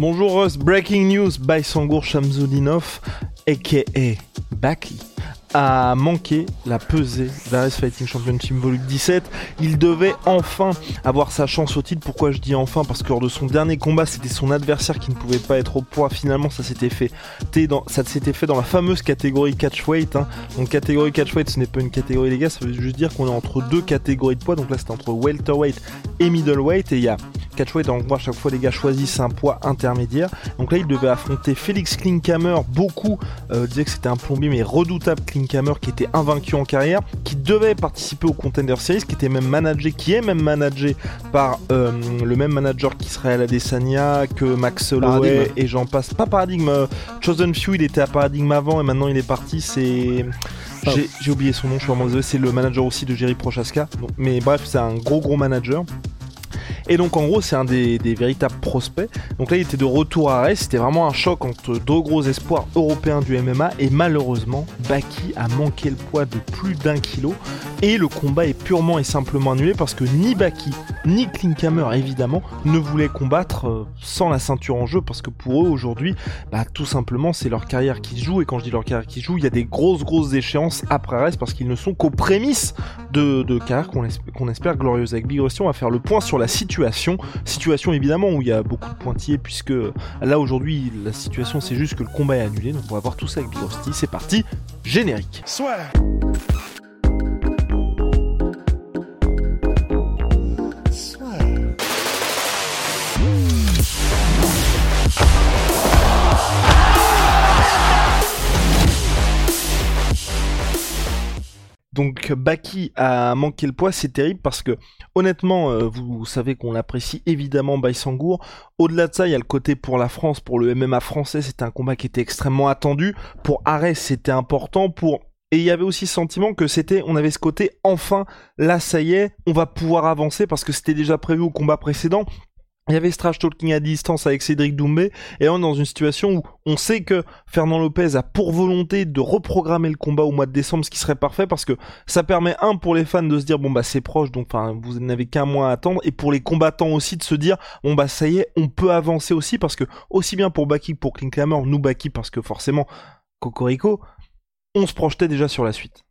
Bonjour Russ, breaking news by Sangour Shamsudinov, aka Baki. a manqué la pesée d'Ares Fighting Championship Volume 17. Il devait enfin avoir sa chance au titre. Pourquoi je dis enfin? Parce que lors de son dernier combat, c'était son adversaire qui ne pouvait pas être au poids. Finalement, ça s'était fait, ça s'était fait dans la fameuse catégorie catchweight. Hein. Donc catégorie catchweight, ce n'est pas une catégorie les gars, ça veut juste dire qu'on est entre deux catégories de poids. Donc là, c'était entre welterweight et middleweight. Et il y a catchweight, en gros, à chaque fois, les gars choisissent un poids intermédiaire. Donc là, il devait affronter Félix Klinkhammer. Beaucoup euh, disaient que c'était un plombier, mais redoutable Klinkhammer qui était invaincu en carrière, qui devait participer au Contender Series, qui était même managé, qui est même managé par euh, le même manager qu'Israël Adesanya, que Max Holloway et j'en passe. Pas Paradigme, euh, Chosen Few, il était à Paradigme avant et maintenant il est parti. C'est j'ai oublié son nom, je suis vraiment désolé. C'est le manager aussi de Jerry Prochaska. mais bref, c'est un gros gros manager. Et donc en gros c'est un des, véritables prospects. Donc là il était de retour à Rest, c'était vraiment un choc entre deux gros espoirs européens du MMA et malheureusement Baki a manqué le poids de plus d'un kilo et le combat est purement et simplement annulé parce que ni Baki ni Klinkhammer évidemment ne voulaient combattre euh, sans la ceinture en jeu parce que pour eux aujourd'hui bah, tout simplement c'est leur carrière qui joue et quand je dis leur carrière qui joue il y a des grosses grosses échéances après Rest parce qu'ils ne sont qu'aux prémices de, carrière qu'on espère, glorieuse avec Big Rusty on va faire le point sur la situation. Situation évidemment où il y a beaucoup de pointillés puisque là aujourd'hui la situation c'est juste que le combat est annulé. Donc on va voir tout ça avec Big. C'est parti, générique. Soit. Baki a manqué le poids, c'est terrible parce que honnêtement, euh, vous, savez qu'on apprécie évidemment Baïsangour. Au-delà de ça, il y a le côté pour la France, pour le MMA français, c'était un combat qui était extrêmement attendu. Pour Arès, c'était important. Pour et il y avait aussi ce sentiment que c'était, on avait ce côté, enfin, là ça y est, on va pouvoir avancer parce que c'était déjà prévu au combat précédent. Il y avait ce talking à distance avec Cédric Doumbé et on est dans une situation où on sait que Fernand Lopez a pour volonté de reprogrammer le combat au mois de décembre, ce qui serait parfait parce que ça permet un pour les fans de se dire bon bah c'est proche donc enfin vous n'avez qu'un mois à attendre et pour les combattants aussi de se dire bon bah ça y est on peut avancer aussi parce que aussi bien pour Baki que pour Klinkhammer, nous Baki parce que forcément Cocorico, on se projetait déjà sur la suite.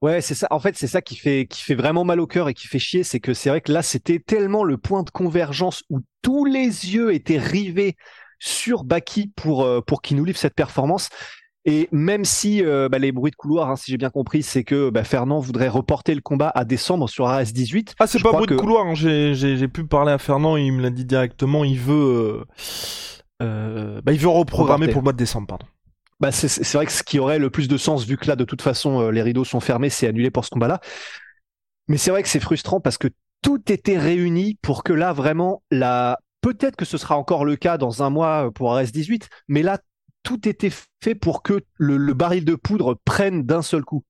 Ouais, c'est ça. En fait, c'est ça qui fait qui fait vraiment mal au cœur et qui fait chier, c'est que c'est vrai que là, c'était tellement le point de convergence où tous les yeux étaient rivés sur Baki pour euh, pour qu'il nous livre cette performance. Et même si euh, bah, les bruits de couloir, hein, si j'ai bien compris, c'est que bah, Fernand voudrait reporter le combat à décembre sur AS18. Ah, c'est pas bruit de couloir. Hein. J'ai pu parler à Fernand, il me l'a dit directement. Il veut, euh, bah, il veut reprogrammer pour le mois de décembre, pardon. Bah c'est vrai que ce qui aurait le plus de sens, vu que là, de toute façon, euh, les rideaux sont fermés, c'est annulé pour ce combat-là. Mais c'est vrai que c'est frustrant parce que tout était réuni pour que là, vraiment, la... peut-être que ce sera encore le cas dans un mois pour RS18, mais là, tout était fait pour que le, baril de poudre prenne d'un seul coup.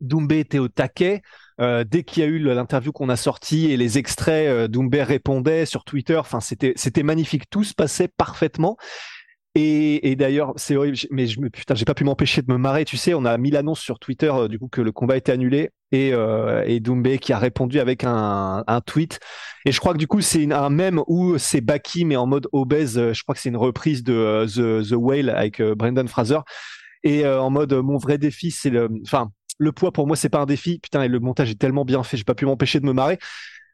Doumbé était au taquet. Euh, dès qu'il y a eu l'interview qu'on a sorti et les extraits, euh, Doumbé répondait sur Twitter. Enfin, c'était magnifique. Tout se passait parfaitement. Et, d'ailleurs, c'est horrible, mais je me, putain, j'ai pas pu m'empêcher de me marrer. Tu sais, on a mis l'annonce sur Twitter euh, du coup que le combat était annulé et, euh, Doumbé qui a répondu avec un, tweet. Et je crois que du coup, c'est un même où c'est Baki mais en mode obèse. Je crois que c'est une reprise de euh, The, Whale avec Brendan Fraser. Et en mode mon vrai défi, c'est le, enfin, le poids pour moi, c'est pas un défi. Putain, et le montage est tellement bien fait, j'ai pas pu m'empêcher de me marrer.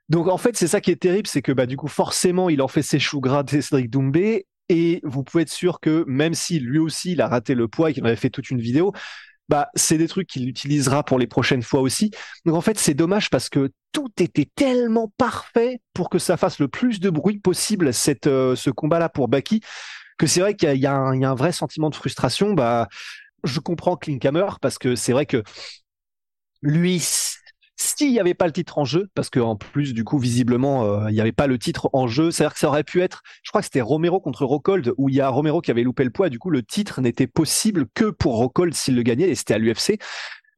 Donc en fait, c'est ça qui est terrible, c'est que bah du coup forcément, il en fait ses choux gras de Cédric Doumbé et vous pouvez être sûr que même si lui aussi il a raté le poids et qu'il avait fait toute une vidéo, bah c'est des trucs qu'il utilisera pour les prochaines fois aussi. Donc en fait c'est dommage parce que tout était tellement parfait pour que ça fasse le plus de bruit possible cette euh, ce combat là pour Baki que c'est vrai qu'il y, a un vrai sentiment de frustration. Bah je comprends Klinkhammer parce que c'est vrai que lui s'il n'y avait pas le titre en jeu, parce qu'en plus, du coup, visiblement, euh, il n'y avait pas le titre en jeu, c'est-à-dire que ça aurait pu être, je crois que c'était Romero contre Rockhold, où il y a Romero qui avait loupé le poids, du coup, le titre n'était possible que pour Rockhold s'il le gagnait, et c'était à l'UFC.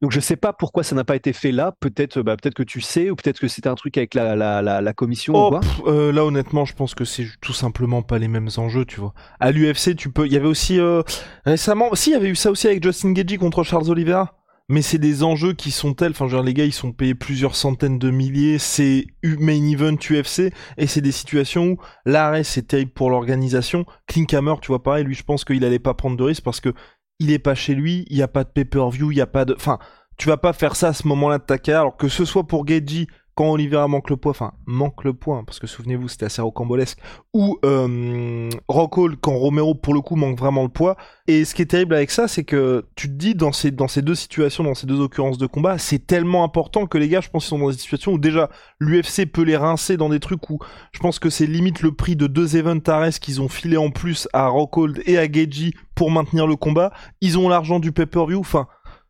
Donc je sais pas pourquoi ça n'a pas été fait là. Peut-être, bah, peut-être que tu sais, ou peut-être que c'était un truc avec la, la, la, commission. ou oh, quoi. Euh, là honnêtement, je pense que c'est tout simplement pas les mêmes enjeux, tu vois. À l'UFC, tu peux. Il y avait aussi euh, récemment, si il y avait eu ça aussi avec Justin Gagey contre Charles Oliveira mais c'est des enjeux qui sont tels, enfin genre les gars ils sont payés plusieurs centaines de milliers, c'est main event UFC et c'est des situations où l'arrêt c'est terrible pour l'organisation. Klinkhammer, tu vois pareil, lui je pense qu'il allait pas prendre de risque parce que il est pas chez lui, il y a pas de pay-per-view, il y a pas de, enfin tu vas pas faire ça à ce moment-là de ta carrière alors que ce soit pour Geji quand Oliveira manque le poids, enfin manque le poids, parce que souvenez-vous c'était assez rocambolesque, ou euh, Rockhold quand Romero pour le coup manque vraiment le poids. Et ce qui est terrible avec ça, c'est que tu te dis dans ces, deux situations, dans ces deux occurrences de combat, c'est tellement important que les gars, je pense qu'ils sont dans des situations où déjà l'UFC peut les rincer dans des trucs où je pense que c'est limite le prix de deux events Ares qu'ils ont filé en plus à Rockhold et à Geji pour maintenir le combat. Ils ont l'argent du pay-per-view, enfin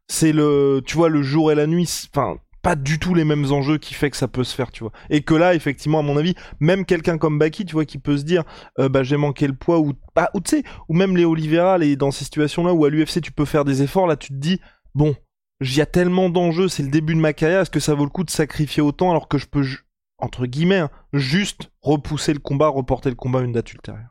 c'est le tu vois le jour et la nuit enfin pas du tout les mêmes enjeux qui fait que ça peut se faire, tu vois. Et que là, effectivement, à mon avis, même quelqu'un comme Baki, tu vois, qui peut se dire, euh, bah j'ai manqué le poids ou, bah, ou tu sais, ou même les Oliveira, les, dans ces situations-là où à l'UFC tu peux faire des efforts, là tu te dis, bon, j'y a tellement d'enjeux, c'est le début de ma carrière, est-ce que ça vaut le coup de sacrifier autant alors que je peux, entre guillemets, hein, juste repousser le combat, reporter le combat à une date ultérieure?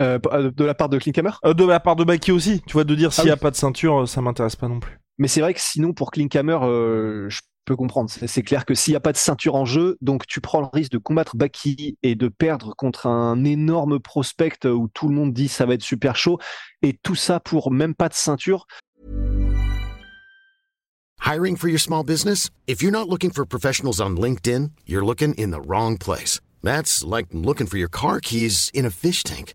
Euh, euh, de la part de Klinkhammer De la part de Baki aussi, tu vois, de dire ah s'il n'y a pas de ceinture, ça m'intéresse pas non plus. Mais c'est vrai que sinon, pour Klinkhammer, euh, je peux comprendre. C'est clair que s'il n'y a pas de ceinture en jeu, donc tu prends le risque de combattre Baki et de perdre contre un énorme prospect où tout le monde dit ça va être super chaud, et tout ça pour même pas de ceinture. Hiring for your small business? If you're not looking for professionals on LinkedIn, you're looking in the wrong place. That's like looking for your car keys in a fish tank.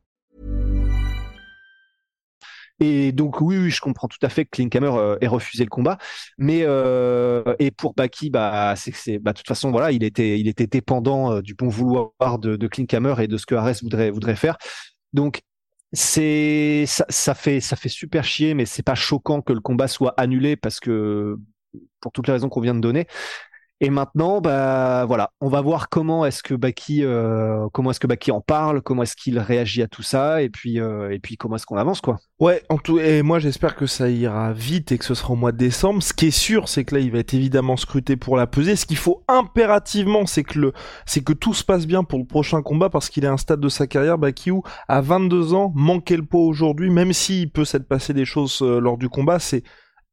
Et donc oui, oui, je comprends tout à fait que Klinkhammer euh, ait refusé le combat, mais euh, et pour Baki, bah c'est bah de toute façon voilà, il était il était dépendant euh, du bon vouloir de, de Klinkhammer et de ce que Ares voudrait voudrait faire. Donc c'est ça, ça fait ça fait super chier, mais c'est pas choquant que le combat soit annulé parce que pour toutes les raisons qu'on vient de donner. Et maintenant, bah voilà, on va voir comment est-ce que Baki, euh, comment est-ce que Baki en parle, comment est-ce qu'il réagit à tout ça, et puis euh, et puis comment est-ce qu'on avance quoi. Ouais, en tout et moi j'espère que ça ira vite et que ce sera au mois de décembre. Ce qui est sûr, c'est que là il va être évidemment scruté pour la pesée. Ce qu'il faut impérativement, c'est que le, c'est que tout se passe bien pour le prochain combat parce qu'il est à un stade de sa carrière, Baki où à 22 ans, manquer le poids aujourd'hui, même s'il peut s'être passé des choses euh, lors du combat, c'est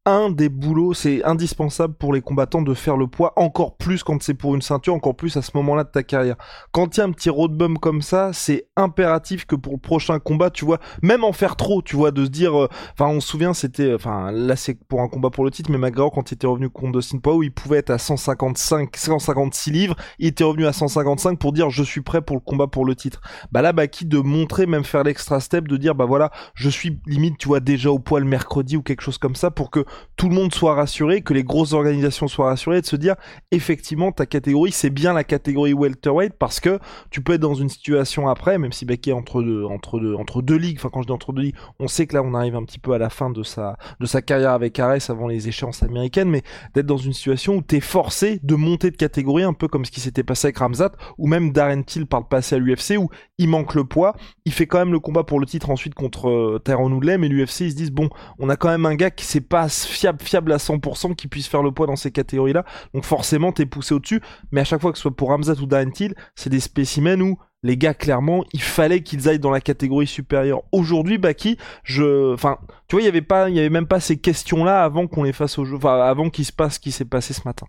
un des boulots, c'est indispensable pour les combattants de faire le poids, encore plus quand c'est pour une ceinture, encore plus à ce moment-là de ta carrière. Quand il y a un petit road bump comme ça, c'est impératif que pour le prochain combat, tu vois, même en faire trop, tu vois, de se dire, euh, enfin, on se souvient, c'était, enfin, là c'est pour un combat pour le titre, mais McGregor quand il était revenu contre Dustin Poirier, il pouvait être à 155, 156 livres, il était revenu à 155 pour dire, je suis prêt pour le combat pour le titre. Bah là, bah qui de montrer, même faire l'extra step, de dire, bah voilà, je suis limite, tu vois, déjà au poids le mercredi ou quelque chose comme ça pour que tout le monde soit rassuré, que les grosses organisations soient rassurées, de se dire effectivement ta catégorie c'est bien la catégorie welterweight parce que tu peux être dans une situation après, même si Becky est entre deux, entre deux, entre deux ligues. Enfin quand je dis entre deux ligues, on sait que là on arrive un petit peu à la fin de sa de sa carrière avec Ares avant les échéances américaines, mais d'être dans une situation où t'es forcé de monter de catégorie, un peu comme ce qui s'était passé avec Ramzat ou même Darren Till par le passé à l'UFC où il manque le poids, il fait quand même le combat pour le titre ensuite contre euh, Tyrone Woodley, mais l'UFC ils se disent bon, on a quand même un gars qui s'est pas fiable à 100% qui puisse faire le poids dans ces catégories-là. Donc forcément, t'es poussé au-dessus. Mais à chaque fois que ce soit pour Ramzat ou Darentil, c'est des spécimens où les gars, clairement, il fallait qu'ils aillent dans la catégorie supérieure. Aujourd'hui, Baki, je, enfin, tu vois, il y avait y avait même pas ces questions-là avant qu'on les fasse au jeu, enfin, avant qu'il se passe ce qui s'est passé ce matin.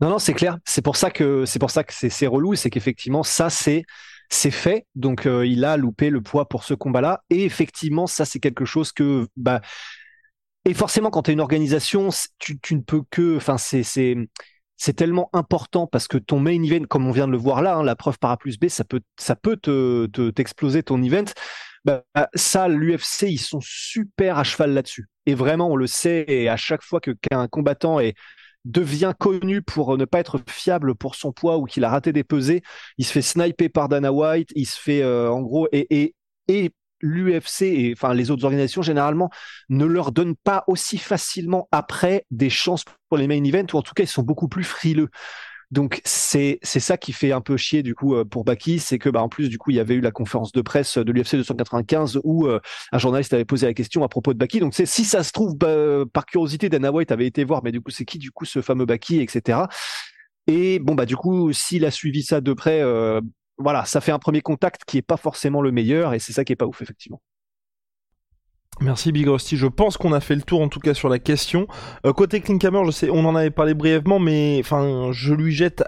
Non, non, c'est clair. C'est pour ça que c'est pour ça que c'est relou, c'est qu'effectivement, ça, c'est c'est fait. Donc, euh, il a loupé le poids pour ce combat-là. Et effectivement, ça, c'est quelque chose que, bah, et forcément, quand tu es une organisation, tu, ne peux que. Enfin, c'est. Tellement important parce que ton main event, comme on vient de le voir là, hein, la preuve par A plus B, ça peut, ça peut te, t'exploser ton event. Bah, ça, l'UFC, ils sont super à cheval là-dessus. Et vraiment, on le sait, et à chaque fois qu'un combattant est devient connu pour ne pas être fiable pour son poids ou qu'il a raté des pesées, il se fait sniper par Dana White, il se fait euh, en gros et, et, et l'UFC et enfin les autres organisations généralement ne leur donnent pas aussi facilement après des chances pour les main events ou en tout cas ils sont beaucoup plus frileux. Donc c'est c'est ça qui fait un peu chier du coup euh, pour Baki, c'est que bah en plus du coup il y avait eu la conférence de presse de l'UFC 295 où euh, un journaliste avait posé la question à propos de Baki. Donc c'est si ça se trouve bah, par curiosité Dana White avait été voir, mais du coup c'est qui du coup ce fameux Baki, etc. Et bon bah du coup s'il a suivi ça de près, euh, voilà, ça fait un premier contact qui est pas forcément le meilleur et c'est ça qui est pas ouf effectivement. Merci Big Rusty. Je pense qu'on a fait le tour en tout cas sur la question. Euh, côté Klinkhammer, je sais, on en avait parlé brièvement, mais enfin, je lui jette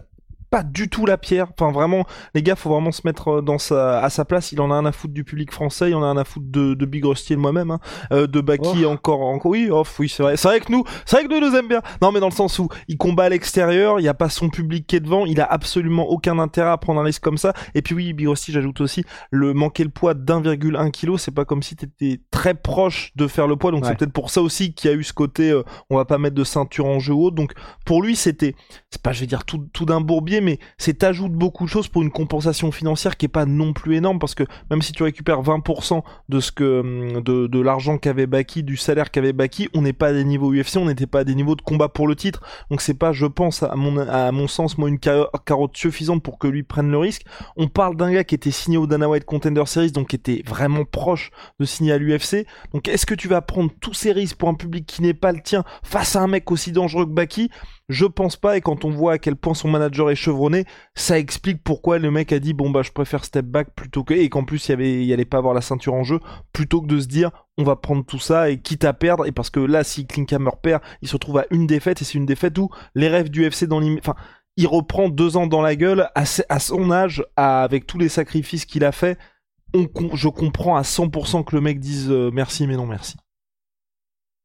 pas du tout la pierre. Enfin, vraiment, les gars, faut vraiment se mettre euh, dans sa, à sa place. Il en a un à foutre du public français, il en a un à foutre de, de Big Rusty et moi-même, hein. euh, de Baki oh. encore, encore. Oui, off, oui, c'est vrai. C'est vrai que nous, c'est vrai que nous nous aime bien. Non, mais dans le sens où il combat à l'extérieur, il y a pas son public qui est devant, il a absolument aucun intérêt à prendre un risque comme ça. Et puis oui, Big Rusty, j'ajoute aussi, le manquer le poids d'1,1 kg, c'est pas comme si t'étais très proche de faire le poids. Donc c'est peut-être pour ça aussi qu'il y a eu ce côté, euh, on va pas mettre de ceinture en jeu haut. Donc pour lui, c'était, c'est pas, je vais dire tout, tout d'un bourbier, mais c'est ajoute beaucoup de choses pour une compensation financière qui est pas non plus énorme parce que même si tu récupères 20% de ce que hum, de, de l'argent qu'avait Baki, du salaire qu'avait Baki, on n'est pas à des niveaux UFC, on n'était pas à des niveaux de combat pour le titre. Donc c'est pas, je pense, à mon à mon sens, moi une carotte suffisante pour que lui prenne le risque. On parle d'un gars qui était signé au Dana White Contender Series, donc qui était vraiment proche de signer à l'UFC. Donc est-ce que tu vas prendre tous ces risques pour un public qui n'est pas le tien face à un mec aussi dangereux que Baki? Je pense pas, et quand on voit à quel point son manager est chevronné, ça explique pourquoi le mec a dit bon bah je préfère step back plutôt que et qu'en plus il y allait pas avoir la ceinture en jeu plutôt que de se dire on va prendre tout ça et quitte à perdre et parce que là si Klinkhammer perd, il se retrouve à une défaite et c'est une défaite où les rêves du FC dans l'immédiat, enfin il reprend deux ans dans la gueule à, son âge avec tous les sacrifices qu'il a fait. Je comprends à 100% que le mec dise euh, merci mais non merci.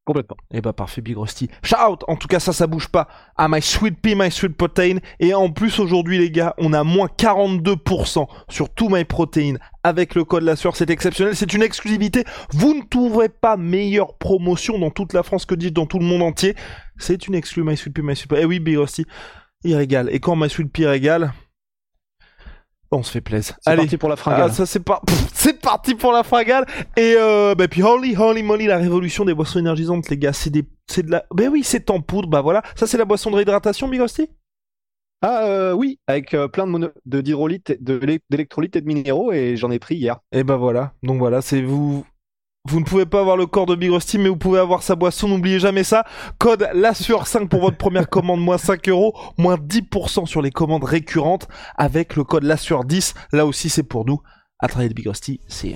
Complètement. Et eh bah parfait Big Rusty. Shout En tout cas ça ça bouge pas. À my sweet pea, my sweet protein. Et en plus aujourd'hui les gars, on a moins 42% sur tout my protein avec le code la sueur. C'est exceptionnel. C'est une exclusivité. Vous ne trouverez pas meilleure promotion dans toute la France que dit dans tout le monde entier. C'est une exclu my sweet pea, my sweet. Eh oui Big Rusty. Il régale. Et quand my sweet pea régale, on se fait plaisir. C'est parti pour la fringale. Ah, ça c'est parti pour la fringale. Et euh, bah puis holy holy moly la révolution des boissons énergisantes les gars, c'est des, c'est de la, ben oui c'est en poudre, bah voilà, ça c'est la boisson de réhydratation, Big ah euh, oui, avec euh, plein de, de d'hydrolyte, d'électrolytes et de minéraux et j'en ai pris hier. Et bah voilà, donc voilà, c'est vous vous ne pouvez pas avoir le corps de Big Rusty, mais vous pouvez avoir sa boisson. N'oubliez jamais ça. Code la sueur 5 pour votre première commande, moins 5 euros, moins 10% sur les commandes récurrentes avec le code la sueur 10. Là aussi, c'est pour nous. À travailler de Big Rusty, c'est